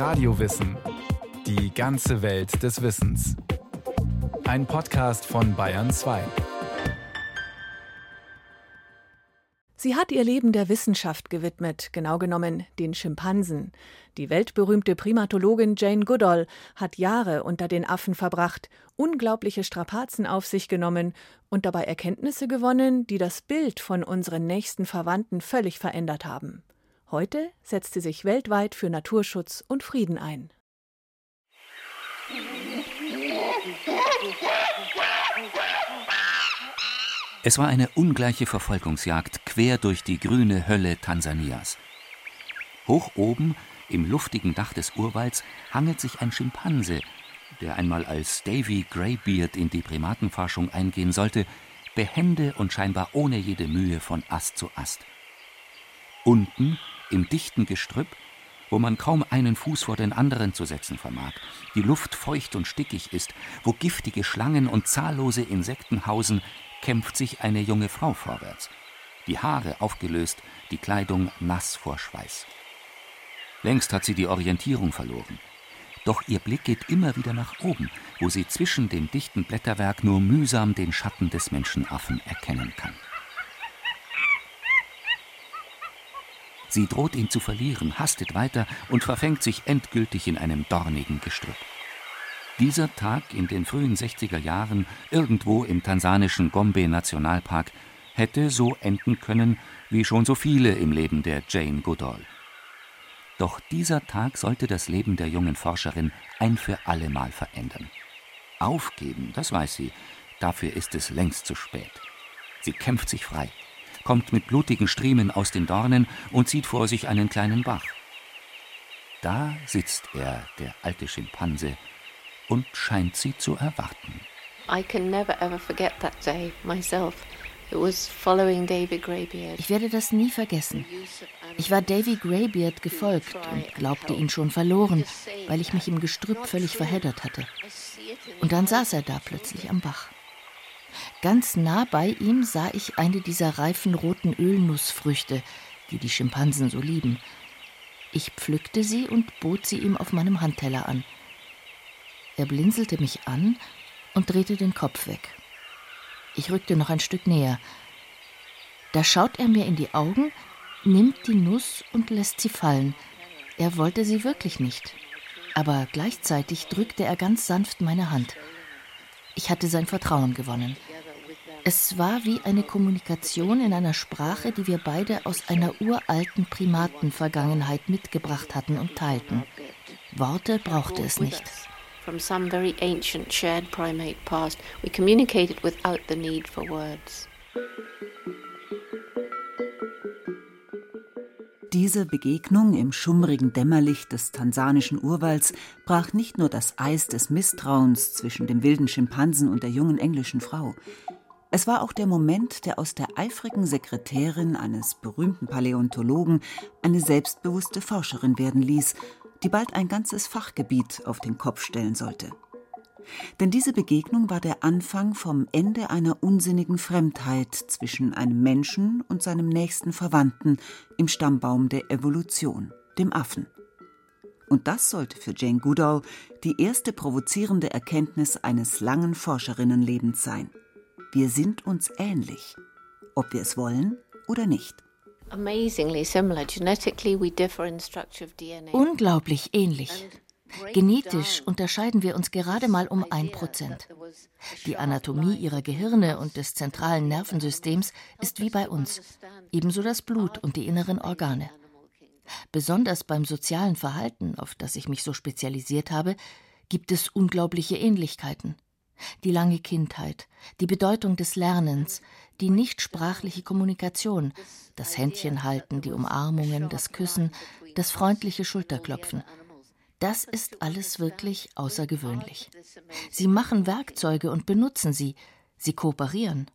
Radiowissen. Die ganze Welt des Wissens. Ein Podcast von Bayern 2. Sie hat ihr Leben der Wissenschaft gewidmet, genau genommen den Schimpansen. Die weltberühmte Primatologin Jane Goodall hat Jahre unter den Affen verbracht, unglaubliche Strapazen auf sich genommen und dabei Erkenntnisse gewonnen, die das Bild von unseren nächsten Verwandten völlig verändert haben. Heute setzt sie sich weltweit für Naturschutz und Frieden ein. Es war eine ungleiche Verfolgungsjagd quer durch die grüne Hölle Tansanias. Hoch oben, im luftigen Dach des Urwalds, hangelt sich ein Schimpanse, der einmal als Davy Greybeard in die Primatenforschung eingehen sollte, behende und scheinbar ohne jede Mühe von Ast zu Ast. Unten, im dichten Gestrüpp, wo man kaum einen Fuß vor den anderen zu setzen vermag, die Luft feucht und stickig ist, wo giftige Schlangen und zahllose Insekten hausen, kämpft sich eine junge Frau vorwärts. Die Haare aufgelöst, die Kleidung nass vor Schweiß. Längst hat sie die Orientierung verloren. Doch ihr Blick geht immer wieder nach oben, wo sie zwischen dem dichten Blätterwerk nur mühsam den Schatten des Menschenaffen erkennen kann. Sie droht ihn zu verlieren, hastet weiter und verfängt sich endgültig in einem dornigen Gestrüpp. Dieser Tag in den frühen 60er Jahren irgendwo im tansanischen Gombe-Nationalpark hätte so enden können wie schon so viele im Leben der Jane Goodall. Doch dieser Tag sollte das Leben der jungen Forscherin ein für allemal verändern. Aufgeben, das weiß sie, dafür ist es längst zu spät. Sie kämpft sich frei, kommt mit blutigen Striemen aus den Dornen und sieht vor sich einen kleinen Bach. Da sitzt er, der alte Schimpanse, und scheint sie zu erwarten. I can never ever forget that day myself. Ich werde das nie vergessen. Ich war Davy Greybeard gefolgt und glaubte ihn schon verloren, weil ich mich im Gestrüpp völlig verheddert hatte. Und dann saß er da plötzlich am Bach. Ganz nah bei ihm sah ich eine dieser reifen roten Ölnussfrüchte, die die Schimpansen so lieben. Ich pflückte sie und bot sie ihm auf meinem Handteller an. Er blinzelte mich an und drehte den Kopf weg. Ich rückte noch ein Stück näher. Da schaut er mir in die Augen, nimmt die Nuss und lässt sie fallen. Er wollte sie wirklich nicht. Aber gleichzeitig drückte er ganz sanft meine Hand. Ich hatte sein Vertrauen gewonnen. Es war wie eine Kommunikation in einer Sprache, die wir beide aus einer uralten Primatenvergangenheit mitgebracht hatten und teilten. Worte brauchte es nicht Diese Begegnung im schummrigen Dämmerlicht des tansanischen Urwalds brach nicht nur das Eis des Misstrauens zwischen dem wilden Schimpansen und der jungen englischen Frau. Es war auch der Moment, der aus der eifrigen Sekretärin eines berühmten Paläontologen eine selbstbewusste Forscherin werden ließ die bald ein ganzes Fachgebiet auf den Kopf stellen sollte. Denn diese Begegnung war der Anfang vom Ende einer unsinnigen Fremdheit zwischen einem Menschen und seinem nächsten Verwandten im Stammbaum der Evolution, dem Affen. Und das sollte für Jane Goodall die erste provozierende Erkenntnis eines langen Forscherinnenlebens sein. Wir sind uns ähnlich, ob wir es wollen oder nicht. Unglaublich ähnlich. Genetisch unterscheiden wir uns gerade mal um ein Prozent. Die Anatomie ihrer Gehirne und des zentralen Nervensystems ist wie bei uns, ebenso das Blut und die inneren Organe. Besonders beim sozialen Verhalten, auf das ich mich so spezialisiert habe, gibt es unglaubliche Ähnlichkeiten. Die lange Kindheit, die Bedeutung des Lernens, die nichtsprachliche Kommunikation, das Händchenhalten, die Umarmungen, das Küssen, das freundliche Schulterklopfen. Das ist alles wirklich außergewöhnlich. Sie machen Werkzeuge und benutzen sie. Sie kooperieren.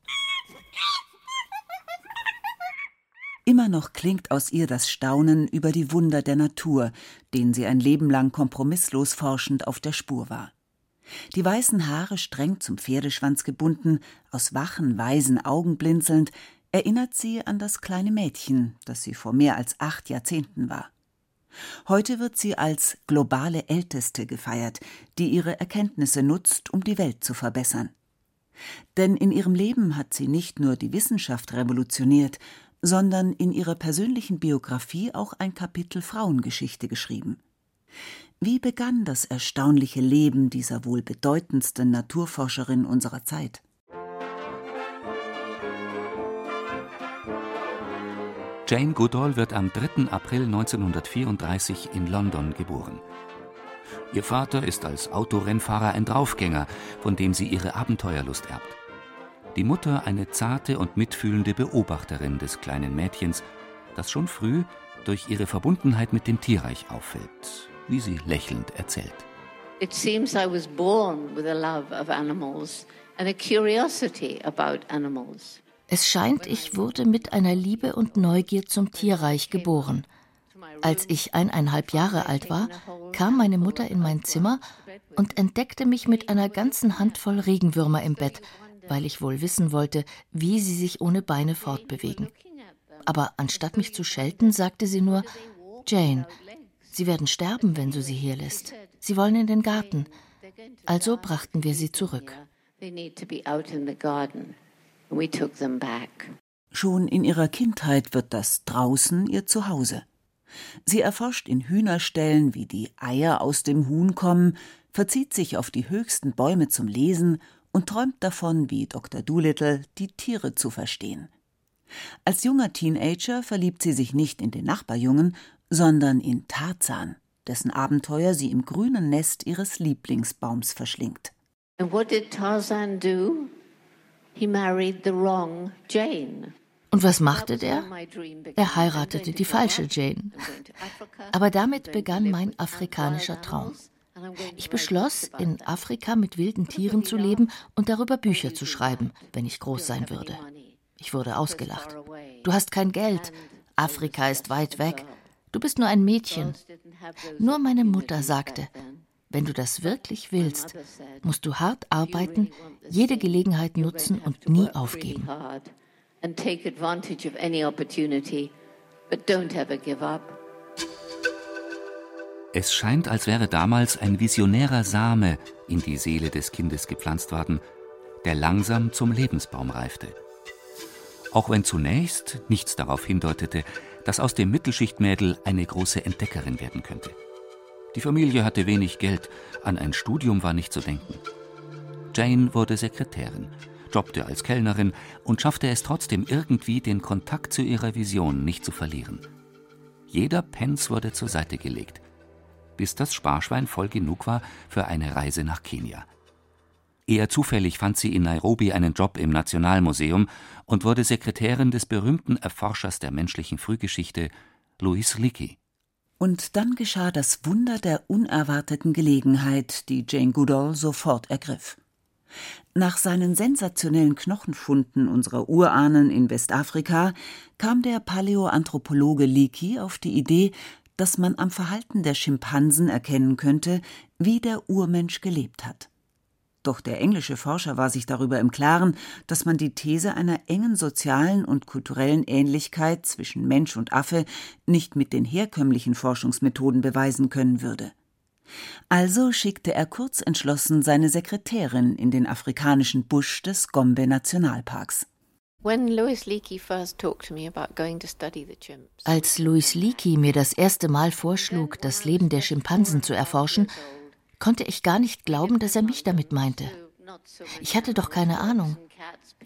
Immer noch klingt aus ihr das Staunen über die Wunder der Natur, denen sie ein Leben lang kompromisslos forschend auf der Spur war. Die weißen Haare streng zum Pferdeschwanz gebunden, aus wachen, weisen Augen blinzelnd, erinnert sie an das kleine Mädchen, das sie vor mehr als acht Jahrzehnten war. Heute wird sie als globale Älteste gefeiert, die ihre Erkenntnisse nutzt, um die Welt zu verbessern. Denn in ihrem Leben hat sie nicht nur die Wissenschaft revolutioniert, sondern in ihrer persönlichen Biografie auch ein Kapitel Frauengeschichte geschrieben. Wie begann das erstaunliche Leben dieser wohl bedeutendsten Naturforscherin unserer Zeit? Jane Goodall wird am 3. April 1934 in London geboren. Ihr Vater ist als Autorennfahrer ein Draufgänger, von dem sie ihre Abenteuerlust erbt. Die Mutter eine zarte und mitfühlende Beobachterin des kleinen Mädchens, das schon früh durch ihre Verbundenheit mit dem Tierreich auffällt, wie sie lächelnd erzählt. It seems I was born with a love of animals and a curiosity about animals. Es scheint, ich wurde mit einer Liebe und Neugier zum Tierreich geboren. Als ich eineinhalb Jahre alt war, kam meine Mutter in mein Zimmer und entdeckte mich mit einer ganzen Handvoll Regenwürmer im Bett, weil ich wohl wissen wollte, wie sie sich ohne Beine fortbewegen. Aber anstatt mich zu schelten, sagte sie nur, Jane, sie werden sterben, wenn du sie hier lässt. Sie wollen in den Garten. Also brachten wir sie zurück. Schon in ihrer Kindheit wird das draußen ihr Zuhause. Sie erforscht in Hühnerställen, wie die Eier aus dem Huhn kommen, verzieht sich auf die höchsten Bäume zum Lesen und träumt davon, wie Dr. Doolittle die Tiere zu verstehen. Als junger Teenager verliebt sie sich nicht in den Nachbarjungen, sondern in Tarzan, dessen Abenteuer sie im grünen Nest ihres Lieblingsbaums verschlingt. And what did Tarzan do? He married the wrong Jane. Und was machte der? Er heiratete die falsche Jane. Aber damit begann mein afrikanischer Traum. Ich beschloss, in Afrika mit wilden Tieren zu leben und darüber Bücher zu schreiben, wenn ich groß sein würde. Ich wurde ausgelacht. Du hast kein Geld. Afrika ist weit weg. Du bist nur ein Mädchen. Nur meine Mutter sagte, wenn du das wirklich willst, musst du hart arbeiten, jede Gelegenheit nutzen und nie aufgeben and take advantage of any opportunity, but don't ever give up. Es scheint, als wäre damals ein visionärer Same in die Seele des Kindes gepflanzt worden, der langsam zum Lebensbaum reifte. Auch wenn zunächst nichts darauf hindeutete, dass aus dem Mittelschichtmädel eine große Entdeckerin werden könnte. Die Familie hatte wenig Geld, an ein Studium war nicht zu denken. Jane wurde Sekretärin jobbte als Kellnerin und schaffte es trotzdem irgendwie, den Kontakt zu ihrer Vision nicht zu verlieren. Jeder Pence wurde zur Seite gelegt, bis das Sparschwein voll genug war für eine Reise nach Kenia. Eher zufällig fand sie in Nairobi einen Job im Nationalmuseum und wurde Sekretärin des berühmten Erforschers der menschlichen Frühgeschichte, Louis Leakey. Und dann geschah das Wunder der unerwarteten Gelegenheit, die Jane Goodall sofort ergriff. Nach seinen sensationellen Knochenfunden unserer Urahnen in Westafrika kam der Paläoanthropologe Leakey auf die Idee, dass man am Verhalten der Schimpansen erkennen könnte, wie der Urmensch gelebt hat. Doch der englische Forscher war sich darüber im Klaren, dass man die These einer engen sozialen und kulturellen Ähnlichkeit zwischen Mensch und Affe nicht mit den herkömmlichen Forschungsmethoden beweisen können würde. Also schickte er kurzentschlossen seine Sekretärin in den afrikanischen Busch des Gombe Nationalparks. Als Louis Leakey mir das erste Mal vorschlug, das Leben der Schimpansen zu erforschen, konnte ich gar nicht glauben, dass er mich damit meinte. Ich hatte doch keine Ahnung.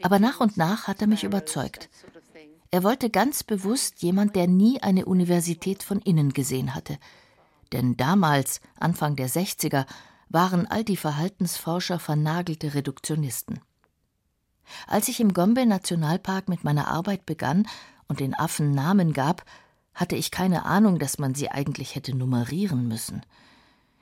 Aber nach und nach hat er mich überzeugt. Er wollte ganz bewusst jemand, der nie eine Universität von innen gesehen hatte, denn damals, Anfang der 60er, waren all die Verhaltensforscher vernagelte Reduktionisten. Als ich im Gombe Nationalpark mit meiner Arbeit begann und den Affen Namen gab, hatte ich keine Ahnung, dass man sie eigentlich hätte nummerieren müssen.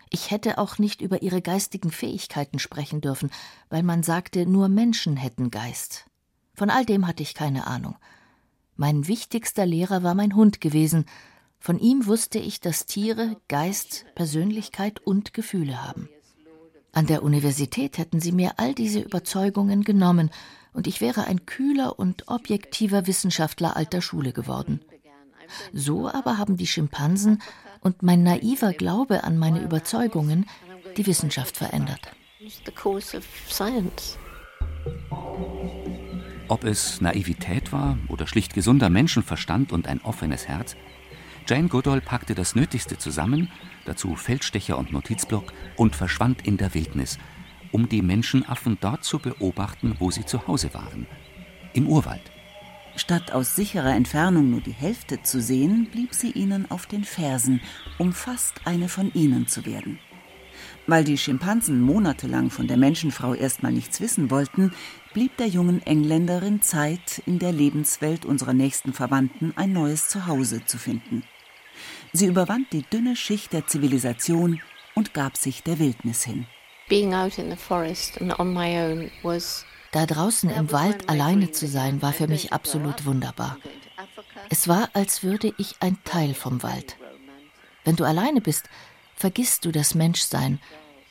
Ich hätte auch nicht über ihre geistigen Fähigkeiten sprechen dürfen, weil man sagte, nur Menschen hätten Geist. Von all dem hatte ich keine Ahnung. Mein wichtigster Lehrer war mein Hund gewesen, von ihm wusste ich, dass Tiere Geist, Persönlichkeit und Gefühle haben. An der Universität hätten sie mir all diese Überzeugungen genommen, und ich wäre ein kühler und objektiver Wissenschaftler alter Schule geworden. So aber haben die Schimpansen und mein naiver Glaube an meine Überzeugungen die Wissenschaft verändert. Ob es Naivität war oder schlicht gesunder Menschenverstand und ein offenes Herz, Jane Goodall packte das Nötigste zusammen, dazu Feldstecher und Notizblock, und verschwand in der Wildnis, um die Menschenaffen dort zu beobachten, wo sie zu Hause waren, im Urwald. Statt aus sicherer Entfernung nur die Hälfte zu sehen, blieb sie ihnen auf den Fersen, um fast eine von ihnen zu werden. Weil die Schimpansen monatelang von der Menschenfrau erstmal nichts wissen wollten, blieb der jungen Engländerin Zeit, in der Lebenswelt unserer nächsten Verwandten ein neues Zuhause zu finden. Sie überwand die dünne Schicht der Zivilisation und gab sich der Wildnis hin. Da draußen im Wald alleine zu sein, war für mich absolut wunderbar. Es war, als würde ich ein Teil vom Wald. Wenn du alleine bist, vergisst du das Menschsein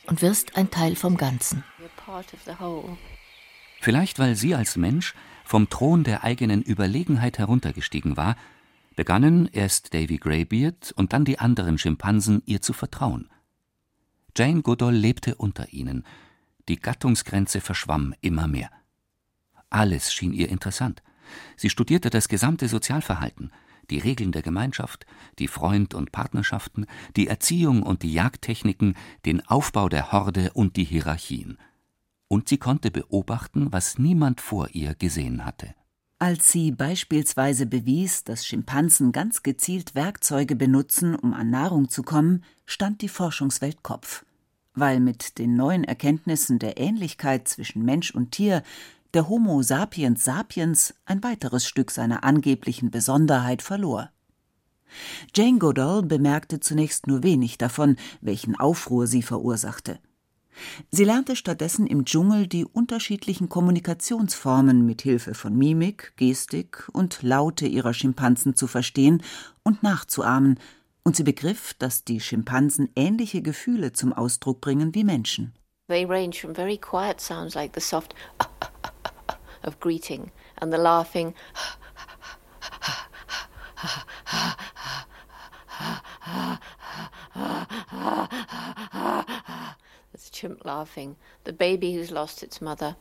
und wirst ein Teil vom Ganzen. Vielleicht weil sie als Mensch vom Thron der eigenen Überlegenheit heruntergestiegen war, begannen erst Davy Greybeard und dann die anderen Schimpansen ihr zu vertrauen. Jane Goodall lebte unter ihnen, die Gattungsgrenze verschwamm immer mehr. Alles schien ihr interessant. Sie studierte das gesamte Sozialverhalten, die Regeln der Gemeinschaft, die Freund- und Partnerschaften, die Erziehung und die Jagdtechniken, den Aufbau der Horde und die Hierarchien. Und sie konnte beobachten, was niemand vor ihr gesehen hatte. Als sie beispielsweise bewies, dass Schimpansen ganz gezielt Werkzeuge benutzen, um an Nahrung zu kommen, stand die Forschungswelt Kopf. Weil mit den neuen Erkenntnissen der Ähnlichkeit zwischen Mensch und Tier der Homo sapiens sapiens ein weiteres Stück seiner angeblichen Besonderheit verlor. Jane Goodall bemerkte zunächst nur wenig davon, welchen Aufruhr sie verursachte. Sie lernte stattdessen im Dschungel die unterschiedlichen Kommunikationsformen mit Hilfe von Mimik, Gestik und Laute ihrer Schimpansen zu verstehen und nachzuahmen, und sie begriff, dass die Schimpansen ähnliche Gefühle zum Ausdruck bringen wie Menschen. They range from very quiet sounds like the soft of greeting and the laughing That's chimp laughing. The baby who's lost its mother.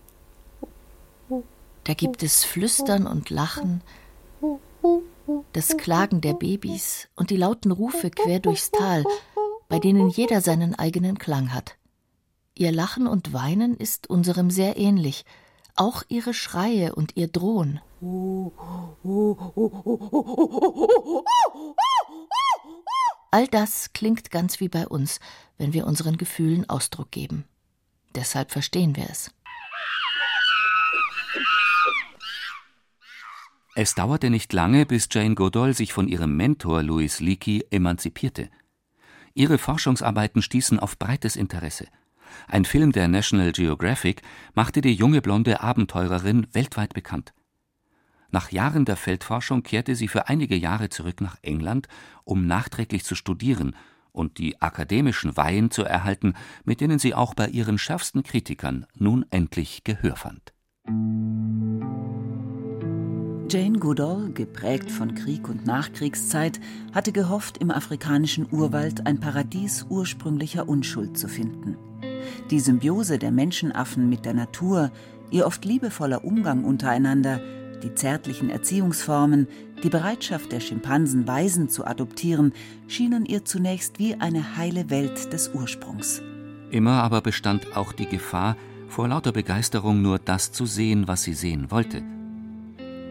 Da gibt es Flüstern und Lachen, das Klagen der Babys und die lauten Rufe quer durchs Tal, bei denen jeder seinen eigenen Klang hat. Ihr Lachen und Weinen ist unserem sehr ähnlich, auch ihre Schreie und ihr Drohen. All das klingt ganz wie bei uns, wenn wir unseren Gefühlen Ausdruck geben. Deshalb verstehen wir es. Es dauerte nicht lange, bis Jane Goodall sich von ihrem Mentor Louis Leakey emanzipierte. Ihre Forschungsarbeiten stießen auf breites Interesse. Ein Film der National Geographic machte die junge blonde Abenteurerin weltweit bekannt. Nach Jahren der Feldforschung kehrte sie für einige Jahre zurück nach England, um nachträglich zu studieren und die akademischen Weihen zu erhalten, mit denen sie auch bei ihren schärfsten Kritikern nun endlich Gehör fand. Jane Goodall, geprägt von Krieg und Nachkriegszeit, hatte gehofft, im afrikanischen Urwald ein Paradies ursprünglicher Unschuld zu finden. Die Symbiose der Menschenaffen mit der Natur, ihr oft liebevoller Umgang untereinander, die zärtlichen Erziehungsformen, die Bereitschaft der Schimpansen, Waisen zu adoptieren, schienen ihr zunächst wie eine heile Welt des Ursprungs. Immer aber bestand auch die Gefahr, vor lauter Begeisterung nur das zu sehen, was sie sehen wollte.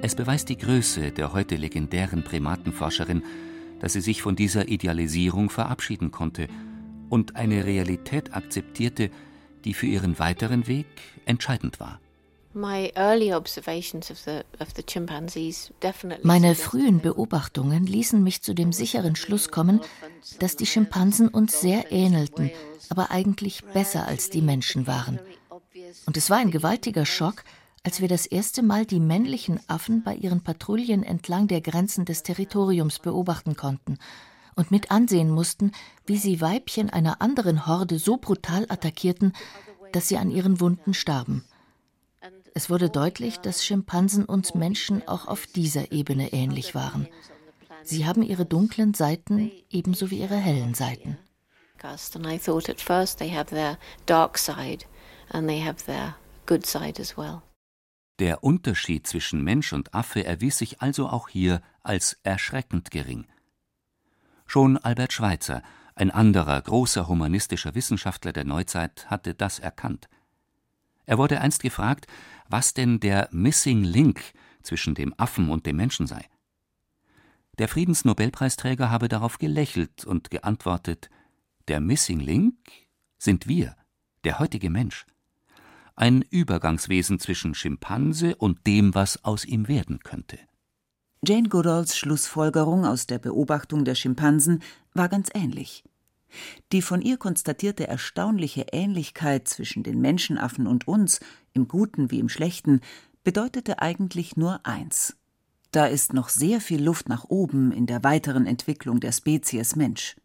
Es beweist die Größe der heute legendären Primatenforscherin, dass sie sich von dieser Idealisierung verabschieden konnte und eine Realität akzeptierte, die für ihren weiteren Weg entscheidend war. Meine frühen Beobachtungen ließen mich zu dem sicheren Schluss kommen, dass die Schimpansen uns sehr ähnelten, aber eigentlich besser als die Menschen waren. Und es war ein gewaltiger Schock, als wir das erste Mal die männlichen Affen bei ihren Patrouillen entlang der Grenzen des Territoriums beobachten konnten und mit ansehen mussten, wie sie Weibchen einer anderen Horde so brutal attackierten, dass sie an ihren Wunden starben. Es wurde deutlich, dass Schimpansen uns Menschen auch auf dieser Ebene ähnlich waren. Sie haben ihre dunklen Seiten ebenso wie ihre hellen Seiten. And I thought at first they have their dark side and they good side as well. Der Unterschied zwischen Mensch und Affe erwies sich also auch hier als erschreckend gering. Schon Albert Schweitzer, ein anderer großer humanistischer Wissenschaftler der Neuzeit, hatte das erkannt. Er wurde einst gefragt, was denn der Missing Link zwischen dem Affen und dem Menschen sei. Der Friedensnobelpreisträger habe darauf gelächelt und geantwortet Der Missing Link sind wir, der heutige Mensch ein Übergangswesen zwischen Schimpanse und dem, was aus ihm werden könnte. Jane Goodalls Schlussfolgerung aus der Beobachtung der Schimpansen war ganz ähnlich. Die von ihr konstatierte erstaunliche Ähnlichkeit zwischen den Menschenaffen und uns, im Guten wie im Schlechten, bedeutete eigentlich nur eins. Da ist noch sehr viel Luft nach oben in der weiteren Entwicklung der Spezies Mensch.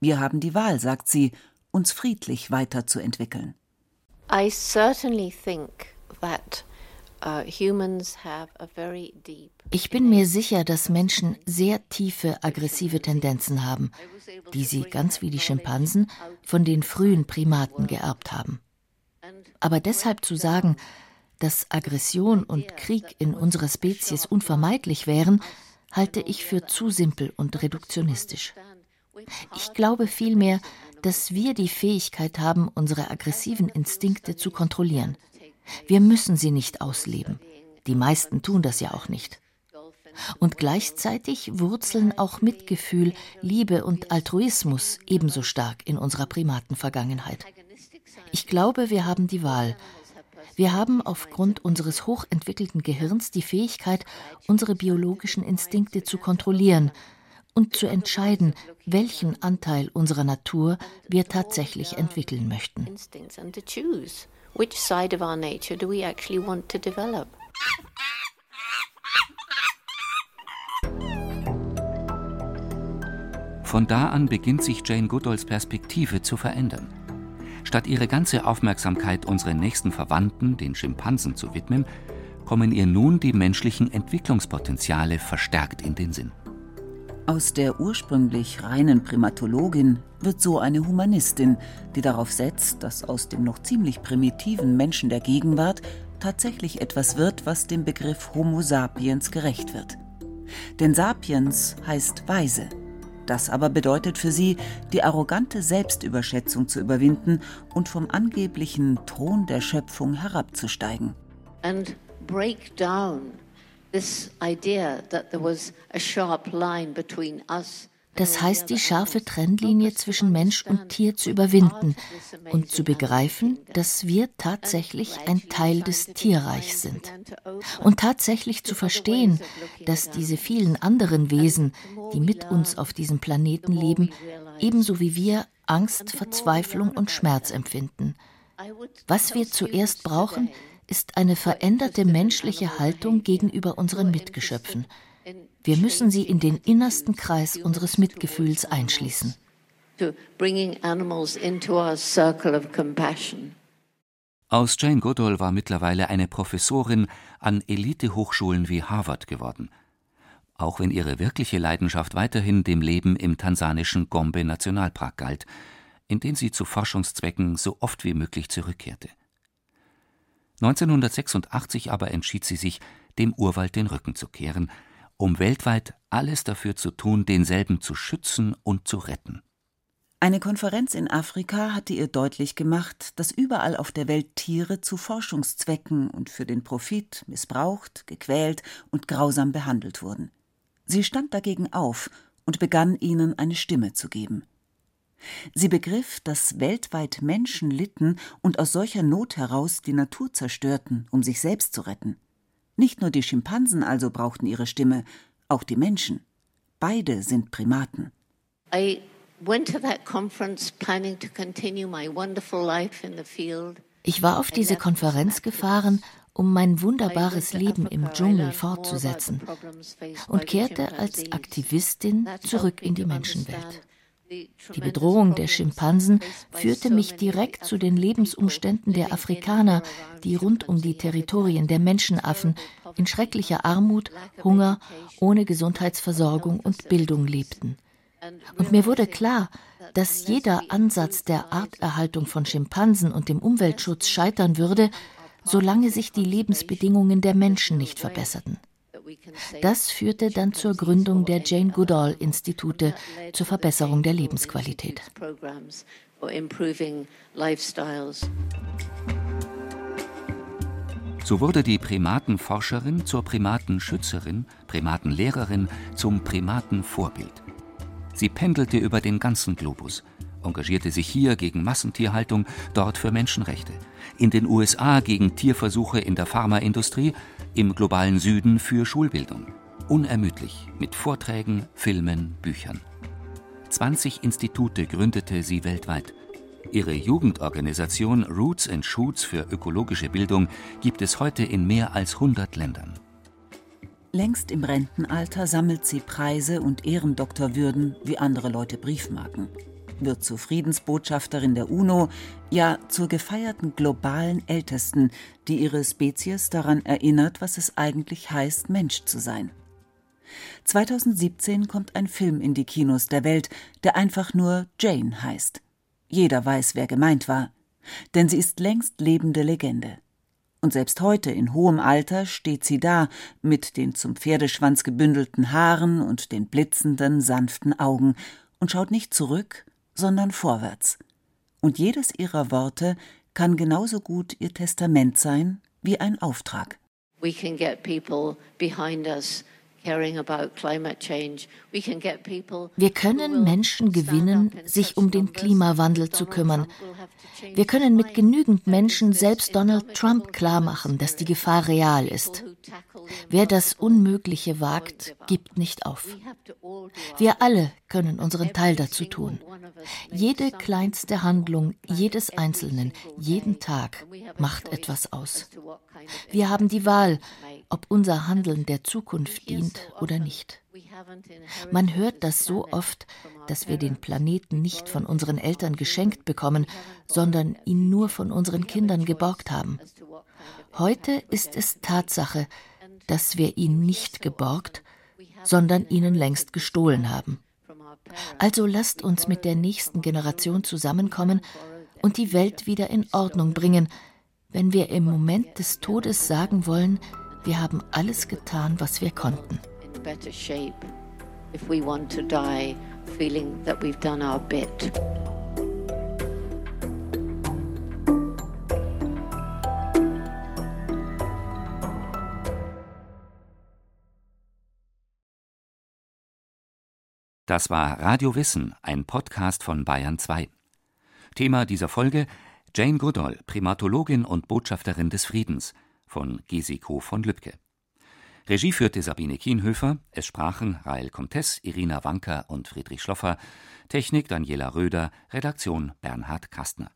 Wir haben die Wahl, sagt sie, uns friedlich weiterzuentwickeln. I certainly think that uh, ich bin mir sicher, dass Menschen sehr tiefe aggressive Tendenzen haben, die sie, ganz wie die Schimpansen, von den frühen Primaten geerbt haben. Aber deshalb zu sagen, dass Aggression und Krieg in unserer Spezies unvermeidlich wären, halte ich für zu simpel und reduktionistisch. Ich glaube vielmehr, dass wir die Fähigkeit haben, unsere aggressiven Instinkte zu kontrollieren. Wir müssen sie nicht ausleben. Die meisten tun das ja auch nicht. Und gleichzeitig wurzeln auch Mitgefühl, Liebe und Altruismus ebenso stark in unserer Primatenvergangenheit. Ich glaube, wir haben die Wahl. Wir haben aufgrund unseres hochentwickelten Gehirns die Fähigkeit, unsere biologischen Instinkte zu kontrollieren und zu entscheiden, welchen Anteil unserer Natur wir tatsächlich entwickeln möchten. Von da an beginnt sich Jane Goodalls Perspektive zu verändern. Statt ihre ganze Aufmerksamkeit unseren nächsten Verwandten, den Schimpansen, zu widmen, kommen ihr nun die menschlichen Entwicklungspotenziale verstärkt in den Sinn. Aus der ursprünglich reinen Primatologin wird so eine Humanistin, die darauf setzt, dass aus dem noch ziemlich primitiven Menschen der Gegenwart tatsächlich etwas wird, was dem Begriff Homo sapiens gerecht wird. Denn sapiens heißt weise. Das aber bedeutet für sie, die arrogante Selbstüberschätzung zu überwinden und vom angeblichen Thron der Schöpfung herabzusteigen. And break down das heißt, die scharfe Trennlinie zwischen Mensch und Tier zu überwinden und zu begreifen, dass wir tatsächlich ein Teil des Tierreichs sind. Und tatsächlich zu verstehen, dass diese vielen anderen Wesen, die mit uns auf diesem Planeten leben, ebenso wie wir Angst, Verzweiflung und Schmerz empfinden. Was wir zuerst brauchen, ist eine veränderte menschliche Haltung gegenüber unseren Mitgeschöpfen. Wir müssen sie in den innersten Kreis unseres Mitgefühls einschließen. Aus Jane Goodall war mittlerweile eine Professorin an Elitehochschulen wie Harvard geworden. Auch wenn ihre wirkliche Leidenschaft weiterhin dem Leben im tansanischen Gombe Nationalpark galt, in den sie zu Forschungszwecken so oft wie möglich zurückkehrte. 1986 aber entschied sie sich, dem Urwald den Rücken zu kehren, um weltweit alles dafür zu tun, denselben zu schützen und zu retten. Eine Konferenz in Afrika hatte ihr deutlich gemacht, dass überall auf der Welt Tiere zu Forschungszwecken und für den Profit missbraucht, gequält und grausam behandelt wurden. Sie stand dagegen auf und begann ihnen eine Stimme zu geben. Sie begriff, dass weltweit Menschen litten und aus solcher Not heraus die Natur zerstörten, um sich selbst zu retten. Nicht nur die Schimpansen also brauchten ihre Stimme, auch die Menschen. Beide sind Primaten. Ich war auf diese Konferenz gefahren, um mein wunderbares Leben im Dschungel fortzusetzen und kehrte als Aktivistin zurück in die Menschenwelt. Die Bedrohung der Schimpansen führte mich direkt zu den Lebensumständen der Afrikaner, die rund um die Territorien der Menschenaffen in schrecklicher Armut, Hunger, ohne Gesundheitsversorgung und Bildung lebten. Und mir wurde klar, dass jeder Ansatz der Arterhaltung von Schimpansen und dem Umweltschutz scheitern würde, solange sich die Lebensbedingungen der Menschen nicht verbesserten. Das führte dann zur Gründung der Jane Goodall Institute zur Verbesserung der Lebensqualität. So wurde die Primatenforscherin zur Primatenschützerin, Primatenlehrerin zum Primatenvorbild. Sie pendelte über den ganzen Globus, engagierte sich hier gegen Massentierhaltung, dort für Menschenrechte, in den USA gegen Tierversuche in der Pharmaindustrie, im globalen Süden für Schulbildung. Unermüdlich mit Vorträgen, Filmen, Büchern. 20 Institute gründete sie weltweit. Ihre Jugendorganisation Roots and Shoots für ökologische Bildung gibt es heute in mehr als 100 Ländern. Längst im Rentenalter sammelt sie Preise und Ehrendoktorwürden wie andere Leute Briefmarken. Wird zur Friedensbotschafterin der UNO, ja zur gefeierten globalen Ältesten, die ihre Spezies daran erinnert, was es eigentlich heißt, Mensch zu sein. 2017 kommt ein Film in die Kinos der Welt, der einfach nur Jane heißt. Jeder weiß, wer gemeint war, denn sie ist längst lebende Legende. Und selbst heute in hohem Alter steht sie da, mit den zum Pferdeschwanz gebündelten Haaren und den blitzenden, sanften Augen und schaut nicht zurück, sondern vorwärts. Und jedes ihrer Worte kann genauso gut ihr Testament sein wie ein Auftrag. We can get people behind us wir können Menschen gewinnen, sich um den Klimawandel zu kümmern. Wir können mit genügend Menschen selbst Donald Trump klarmachen, dass die Gefahr real ist. Wer das Unmögliche wagt, gibt nicht auf. Wir alle können unseren Teil dazu tun. Jede kleinste Handlung jedes Einzelnen, jeden Tag macht etwas aus. Wir haben die Wahl, ob unser Handeln der Zukunft dient oder nicht. Man hört das so oft, dass wir den Planeten nicht von unseren Eltern geschenkt bekommen, sondern ihn nur von unseren Kindern geborgt haben. Heute ist es Tatsache, dass wir ihn nicht geborgt, sondern ihnen längst gestohlen haben. Also lasst uns mit der nächsten Generation zusammenkommen und die Welt wieder in Ordnung bringen, wenn wir im Moment des Todes sagen wollen, wir haben alles getan, was wir konnten. Das war Radio Wissen, ein Podcast von Bayern 2. Thema dieser Folge Jane Goodall, Primatologin und Botschafterin des Friedens – von Gesiko von Lübcke. Regie führte Sabine Kienhöfer, es sprachen Rael Comtes, Irina Wanker und Friedrich Schloffer, Technik Daniela Röder, Redaktion Bernhard Kastner.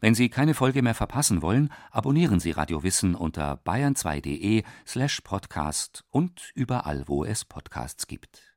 Wenn Sie keine Folge mehr verpassen wollen, abonnieren Sie Radio Wissen unter bayern2.de slash podcast und überall, wo es Podcasts gibt.